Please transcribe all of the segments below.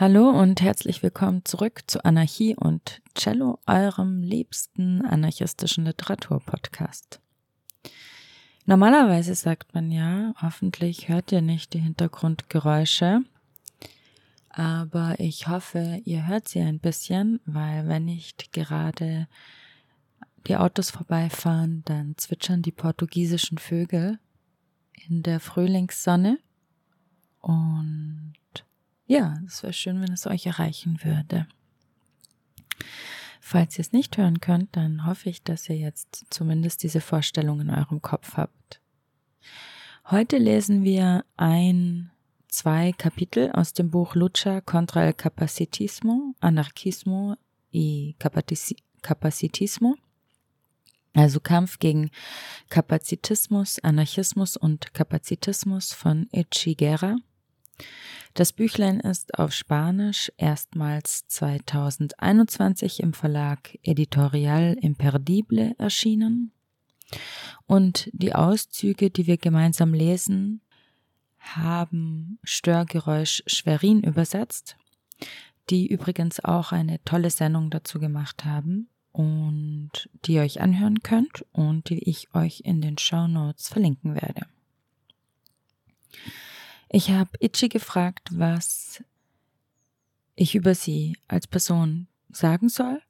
Hallo und herzlich willkommen zurück zu Anarchie und Cello, eurem liebsten anarchistischen Literaturpodcast. Normalerweise sagt man ja, hoffentlich hört ihr nicht die Hintergrundgeräusche, aber ich hoffe, ihr hört sie ein bisschen, weil wenn nicht gerade die Autos vorbeifahren, dann zwitschern die portugiesischen Vögel in der Frühlingssonne und ja, es wäre schön, wenn es euch erreichen würde. Falls ihr es nicht hören könnt, dann hoffe ich, dass ihr jetzt zumindest diese Vorstellung in eurem Kopf habt. Heute lesen wir ein, zwei Kapitel aus dem Buch Lucha contra el Capacitismo, Anarchismo y Capacitismo, also Kampf gegen Kapazitismus, Anarchismus und Kapazitismus von Ichigera. Das Büchlein ist auf Spanisch erstmals 2021 im Verlag Editorial Imperdible erschienen. Und die Auszüge, die wir gemeinsam lesen, haben Störgeräusch Schwerin übersetzt, die übrigens auch eine tolle Sendung dazu gemacht haben und die ihr euch anhören könnt und die ich euch in den Show Notes verlinken werde. Ich habe Itchy gefragt, was ich über sie als Person sagen soll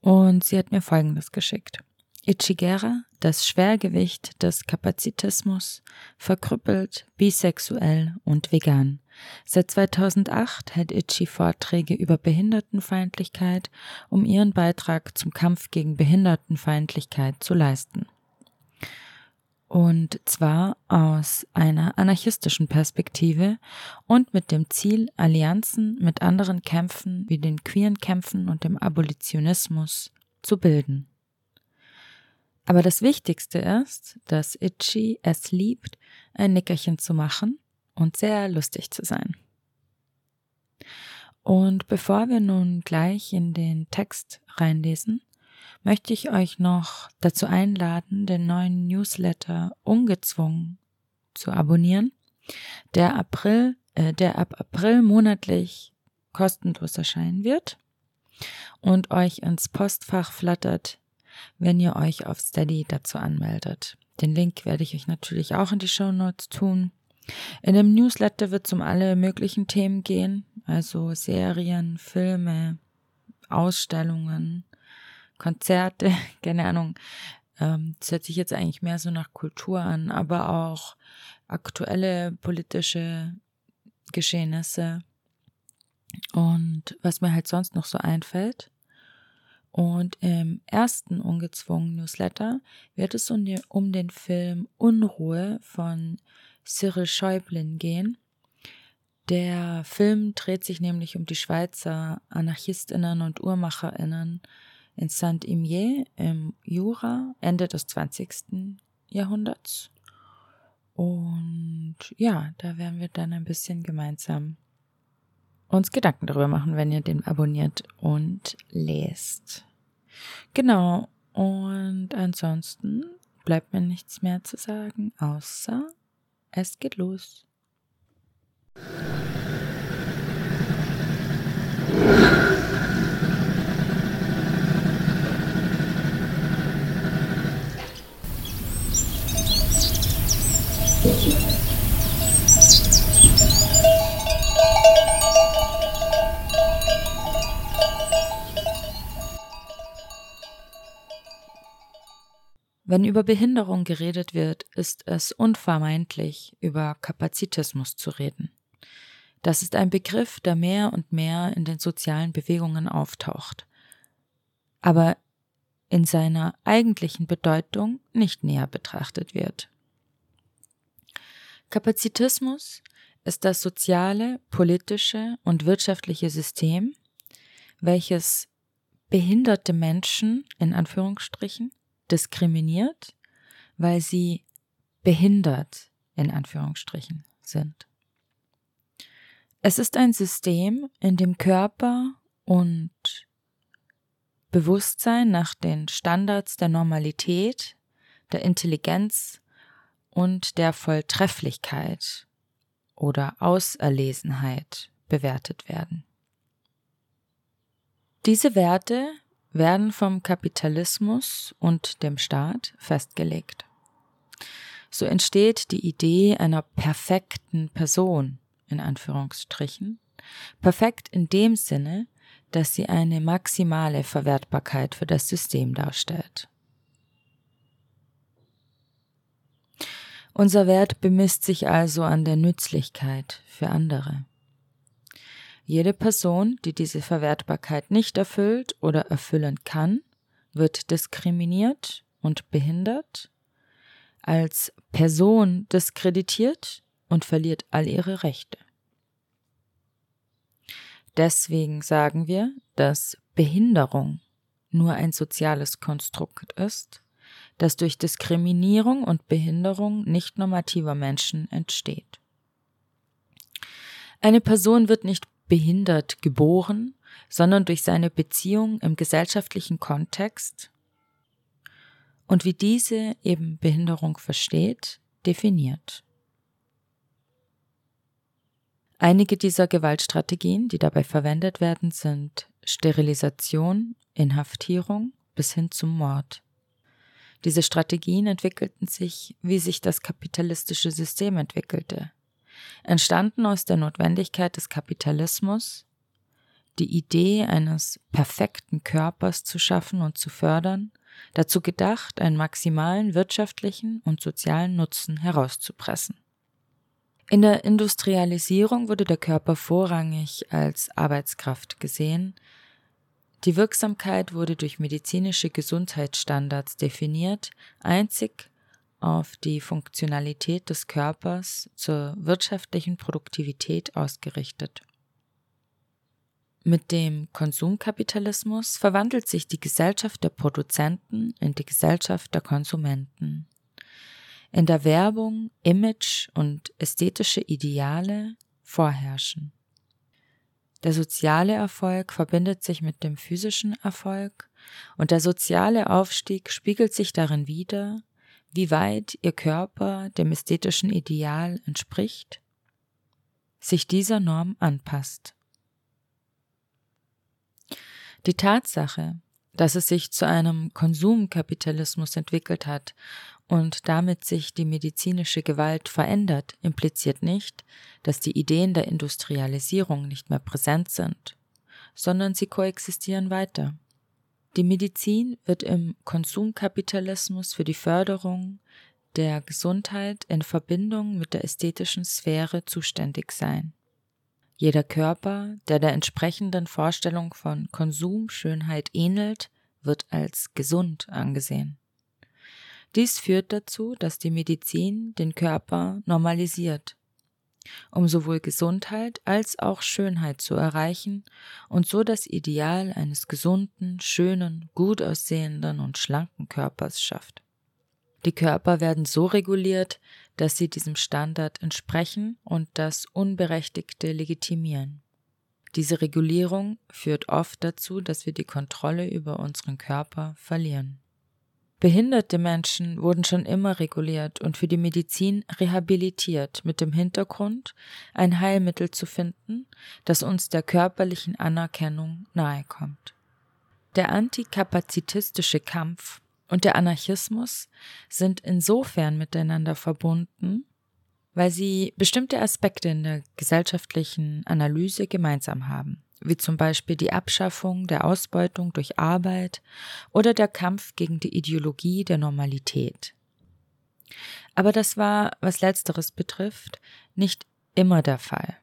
und sie hat mir Folgendes geschickt. Ichigera, das Schwergewicht des Kapazitismus, verkrüppelt, bisexuell und vegan. Seit 2008 hält Itchy Vorträge über Behindertenfeindlichkeit, um ihren Beitrag zum Kampf gegen Behindertenfeindlichkeit zu leisten und zwar aus einer anarchistischen Perspektive und mit dem Ziel, Allianzen mit anderen Kämpfen wie den queeren Kämpfen und dem Abolitionismus zu bilden. Aber das Wichtigste ist, dass Itchy es liebt, ein Nickerchen zu machen und sehr lustig zu sein. Und bevor wir nun gleich in den Text reinlesen, möchte ich euch noch dazu einladen, den neuen Newsletter ungezwungen zu abonnieren, der April, äh, der ab April monatlich kostenlos erscheinen wird und euch ins Postfach flattert, wenn ihr euch auf Steady dazu anmeldet. Den Link werde ich euch natürlich auch in die Show Notes tun. In dem Newsletter wird es um alle möglichen Themen gehen, also Serien, Filme, Ausstellungen, Konzerte, keine Ahnung. Ähm, das hört sich jetzt eigentlich mehr so nach Kultur an, aber auch aktuelle politische Geschehnisse und was mir halt sonst noch so einfällt. Und im ersten ungezwungen Newsletter wird es um, den Film Unruhe von Cyril Schäublin gehen. Der Film dreht sich nämlich um die Schweizer Anarchistinnen und Uhrmacherinnen in Saint-Imier im Jura, Ende des 20. Jahrhunderts. Und ja, da werden wir dann ein bisschen gemeinsam uns Gedanken darüber machen, wenn ihr den abonniert und lest. Genau. Und ansonsten bleibt mir nichts mehr zu sagen, außer es geht los. Wenn über Behinderung geredet wird, ist es unvermeidlich, über Kapazitismus zu reden. Das ist ein Begriff, der mehr und mehr in den sozialen Bewegungen auftaucht, aber in seiner eigentlichen Bedeutung nicht näher betrachtet wird. Kapazitismus ist das soziale, politische und wirtschaftliche System, welches behinderte Menschen in Anführungsstrichen diskriminiert, weil sie behindert in Anführungsstrichen sind. Es ist ein System, in dem Körper und Bewusstsein nach den Standards der Normalität, der Intelligenz und der Volltrefflichkeit oder Auserlesenheit bewertet werden. Diese Werte werden vom Kapitalismus und dem Staat festgelegt. So entsteht die Idee einer perfekten Person, in Anführungsstrichen, perfekt in dem Sinne, dass sie eine maximale Verwertbarkeit für das System darstellt. Unser Wert bemisst sich also an der Nützlichkeit für andere. Jede Person, die diese Verwertbarkeit nicht erfüllt oder erfüllen kann, wird diskriminiert und behindert, als Person diskreditiert und verliert all ihre Rechte. Deswegen sagen wir, dass Behinderung nur ein soziales Konstrukt ist, das durch Diskriminierung und Behinderung nicht normativer Menschen entsteht. Eine Person wird nicht behindert geboren, sondern durch seine Beziehung im gesellschaftlichen Kontext und wie diese eben Behinderung versteht, definiert. Einige dieser Gewaltstrategien, die dabei verwendet werden, sind Sterilisation, Inhaftierung bis hin zum Mord. Diese Strategien entwickelten sich, wie sich das kapitalistische System entwickelte. Entstanden aus der Notwendigkeit des Kapitalismus, die Idee eines perfekten Körpers zu schaffen und zu fördern, dazu gedacht, einen maximalen wirtschaftlichen und sozialen Nutzen herauszupressen. In der Industrialisierung wurde der Körper vorrangig als Arbeitskraft gesehen. Die Wirksamkeit wurde durch medizinische Gesundheitsstandards definiert, einzig auf die Funktionalität des Körpers zur wirtschaftlichen Produktivität ausgerichtet. Mit dem Konsumkapitalismus verwandelt sich die Gesellschaft der Produzenten in die Gesellschaft der Konsumenten in der Werbung Image und ästhetische Ideale vorherrschen. Der soziale Erfolg verbindet sich mit dem physischen Erfolg und der soziale Aufstieg spiegelt sich darin wider, wie weit ihr Körper dem ästhetischen Ideal entspricht, sich dieser Norm anpasst. Die Tatsache, dass es sich zu einem Konsumkapitalismus entwickelt hat und damit sich die medizinische Gewalt verändert, impliziert nicht, dass die Ideen der Industrialisierung nicht mehr präsent sind, sondern sie koexistieren weiter. Die Medizin wird im Konsumkapitalismus für die Förderung der Gesundheit in Verbindung mit der ästhetischen Sphäre zuständig sein. Jeder Körper, der der entsprechenden Vorstellung von Konsumschönheit ähnelt, wird als gesund angesehen. Dies führt dazu, dass die Medizin den Körper normalisiert, um sowohl Gesundheit als auch Schönheit zu erreichen und so das Ideal eines gesunden, schönen, gut aussehenden und schlanken Körpers schafft. Die Körper werden so reguliert, dass sie diesem Standard entsprechen und das Unberechtigte legitimieren. Diese Regulierung führt oft dazu, dass wir die Kontrolle über unseren Körper verlieren. Behinderte Menschen wurden schon immer reguliert und für die Medizin rehabilitiert mit dem Hintergrund, ein Heilmittel zu finden, das uns der körperlichen Anerkennung nahekommt. Der antikapazitistische Kampf und der Anarchismus sind insofern miteinander verbunden, weil sie bestimmte Aspekte in der gesellschaftlichen Analyse gemeinsam haben wie zum Beispiel die Abschaffung der Ausbeutung durch Arbeit oder der Kampf gegen die Ideologie der Normalität. Aber das war, was letzteres betrifft, nicht immer der Fall.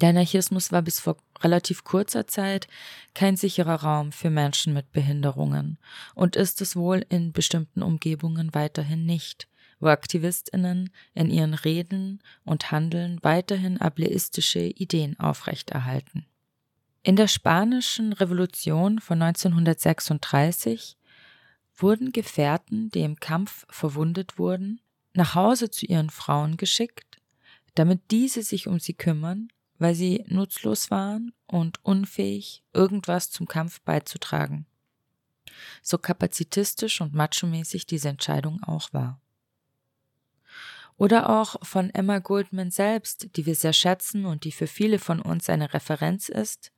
Der Anarchismus war bis vor relativ kurzer Zeit kein sicherer Raum für Menschen mit Behinderungen und ist es wohl in bestimmten Umgebungen weiterhin nicht, wo Aktivistinnen in ihren Reden und Handeln weiterhin ableistische Ideen aufrechterhalten. In der Spanischen Revolution von 1936 wurden Gefährten, die im Kampf verwundet wurden, nach Hause zu ihren Frauen geschickt, damit diese sich um sie kümmern, weil sie nutzlos waren und unfähig, irgendwas zum Kampf beizutragen. So kapazitistisch und machomäßig diese Entscheidung auch war. Oder auch von Emma Goldman selbst, die wir sehr schätzen und die für viele von uns eine Referenz ist,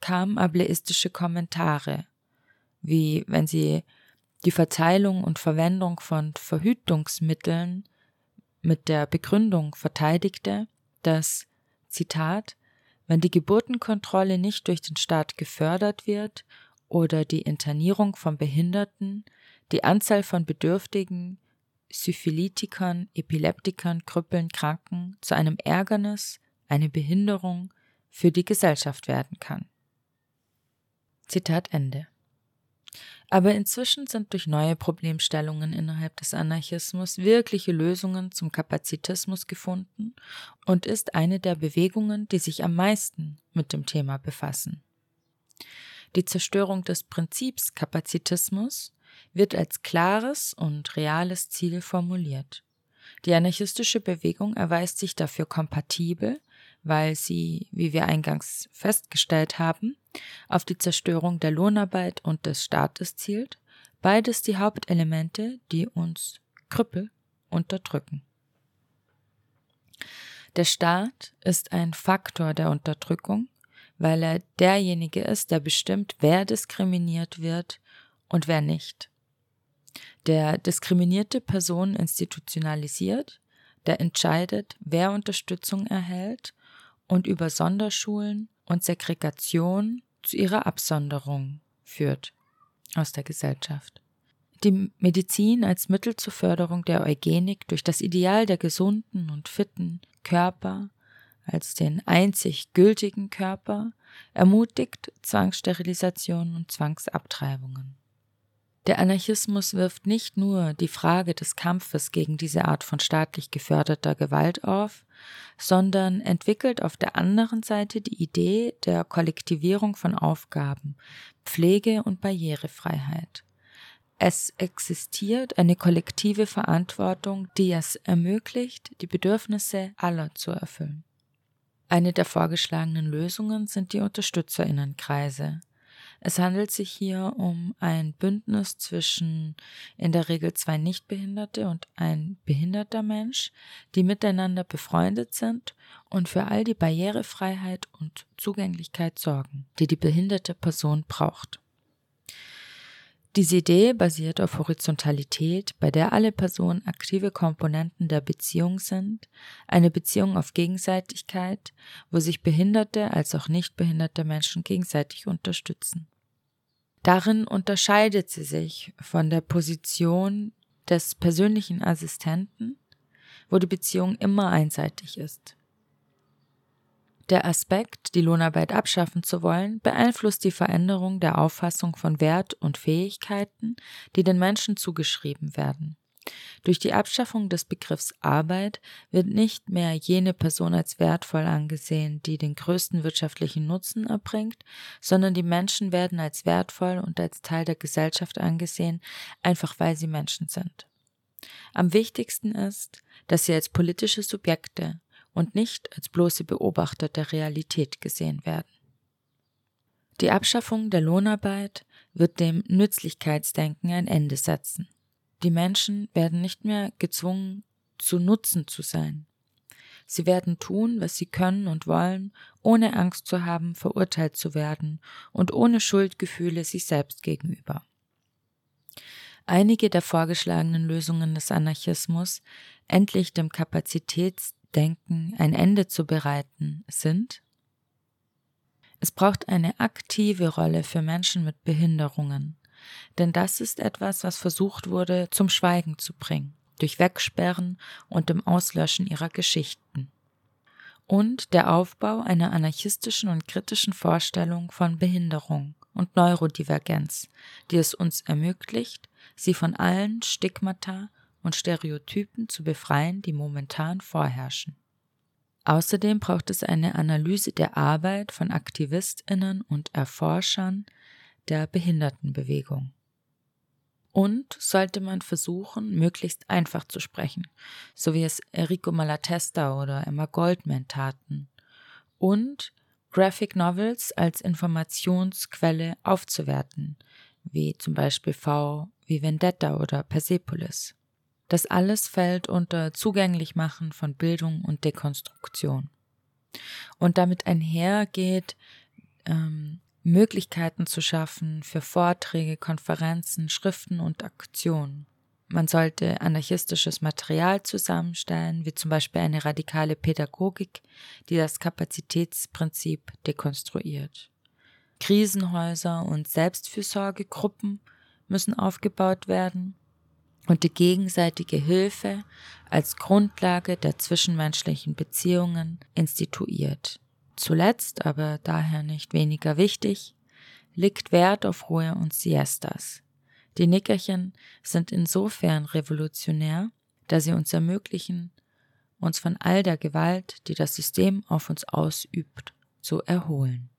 kamen ableistische Kommentare, wie wenn sie die Verteilung und Verwendung von Verhütungsmitteln mit der Begründung verteidigte, dass, Zitat, wenn die Geburtenkontrolle nicht durch den Staat gefördert wird oder die Internierung von Behinderten, die Anzahl von Bedürftigen, Syphilitikern, Epileptikern, Krüppeln, Kranken zu einem Ärgernis, eine Behinderung für die Gesellschaft werden kann. Zitat Ende. Aber inzwischen sind durch neue Problemstellungen innerhalb des Anarchismus wirkliche Lösungen zum Kapazitismus gefunden und ist eine der Bewegungen, die sich am meisten mit dem Thema befassen. Die Zerstörung des Prinzips Kapazitismus wird als klares und reales Ziel formuliert. Die anarchistische Bewegung erweist sich dafür kompatibel weil sie, wie wir eingangs festgestellt haben, auf die Zerstörung der Lohnarbeit und des Staates zielt, beides die Hauptelemente, die uns Krüppel unterdrücken. Der Staat ist ein Faktor der Unterdrückung, weil er derjenige ist, der bestimmt, wer diskriminiert wird und wer nicht. Der diskriminierte Person institutionalisiert, der entscheidet, wer Unterstützung erhält und über Sonderschulen und Segregation zu ihrer Absonderung führt aus der Gesellschaft. Die Medizin als Mittel zur Förderung der Eugenik durch das Ideal der gesunden und fitten Körper als den einzig gültigen Körper ermutigt Zwangssterilisationen und Zwangsabtreibungen. Der Anarchismus wirft nicht nur die Frage des Kampfes gegen diese Art von staatlich geförderter Gewalt auf, sondern entwickelt auf der anderen Seite die Idee der Kollektivierung von Aufgaben, Pflege und Barrierefreiheit. Es existiert eine kollektive Verantwortung, die es ermöglicht, die Bedürfnisse aller zu erfüllen. Eine der vorgeschlagenen Lösungen sind die Unterstützerinnenkreise. Es handelt sich hier um ein Bündnis zwischen in der Regel zwei Nichtbehinderte und ein behinderter Mensch, die miteinander befreundet sind und für all die Barrierefreiheit und Zugänglichkeit sorgen, die die behinderte Person braucht. Diese Idee basiert auf Horizontalität, bei der alle Personen aktive Komponenten der Beziehung sind, eine Beziehung auf Gegenseitigkeit, wo sich behinderte als auch nicht behinderte Menschen gegenseitig unterstützen. Darin unterscheidet sie sich von der Position des persönlichen Assistenten, wo die Beziehung immer einseitig ist. Der Aspekt, die Lohnarbeit abschaffen zu wollen, beeinflusst die Veränderung der Auffassung von Wert und Fähigkeiten, die den Menschen zugeschrieben werden. Durch die Abschaffung des Begriffs Arbeit wird nicht mehr jene Person als wertvoll angesehen, die den größten wirtschaftlichen Nutzen erbringt, sondern die Menschen werden als wertvoll und als Teil der Gesellschaft angesehen, einfach weil sie Menschen sind. Am wichtigsten ist, dass sie als politische Subjekte und nicht als bloße Beobachter der Realität gesehen werden. Die Abschaffung der Lohnarbeit wird dem Nützlichkeitsdenken ein Ende setzen. Die Menschen werden nicht mehr gezwungen, zu Nutzen zu sein. Sie werden tun, was sie können und wollen, ohne Angst zu haben, verurteilt zu werden und ohne Schuldgefühle sich selbst gegenüber. Einige der vorgeschlagenen Lösungen des Anarchismus, endlich dem Kapazitäts Denken ein Ende zu bereiten, sind es braucht eine aktive Rolle für Menschen mit Behinderungen, denn das ist etwas, was versucht wurde zum Schweigen zu bringen, durch Wegsperren und dem Auslöschen ihrer Geschichten. Und der Aufbau einer anarchistischen und kritischen Vorstellung von Behinderung und Neurodivergenz, die es uns ermöglicht, sie von allen Stigmata und Stereotypen zu befreien, die momentan vorherrschen. Außerdem braucht es eine Analyse der Arbeit von Aktivistinnen und Erforschern der Behindertenbewegung. Und sollte man versuchen, möglichst einfach zu sprechen, so wie es Enrico Malatesta oder Emma Goldman taten. Und Graphic Novels als Informationsquelle aufzuwerten, wie zum Beispiel V wie Vendetta oder Persepolis. Das alles fällt unter Zugänglichmachen von Bildung und Dekonstruktion. Und damit einhergeht ähm, Möglichkeiten zu schaffen für Vorträge, Konferenzen, Schriften und Aktionen. Man sollte anarchistisches Material zusammenstellen, wie zum Beispiel eine radikale Pädagogik, die das Kapazitätsprinzip dekonstruiert. Krisenhäuser und Selbstfürsorgegruppen müssen aufgebaut werden und die gegenseitige Hilfe als Grundlage der zwischenmenschlichen Beziehungen instituiert. Zuletzt, aber daher nicht weniger wichtig, liegt Wert auf Ruhe und Siestas. Die Nickerchen sind insofern revolutionär, da sie uns ermöglichen, uns von all der Gewalt, die das System auf uns ausübt, zu erholen.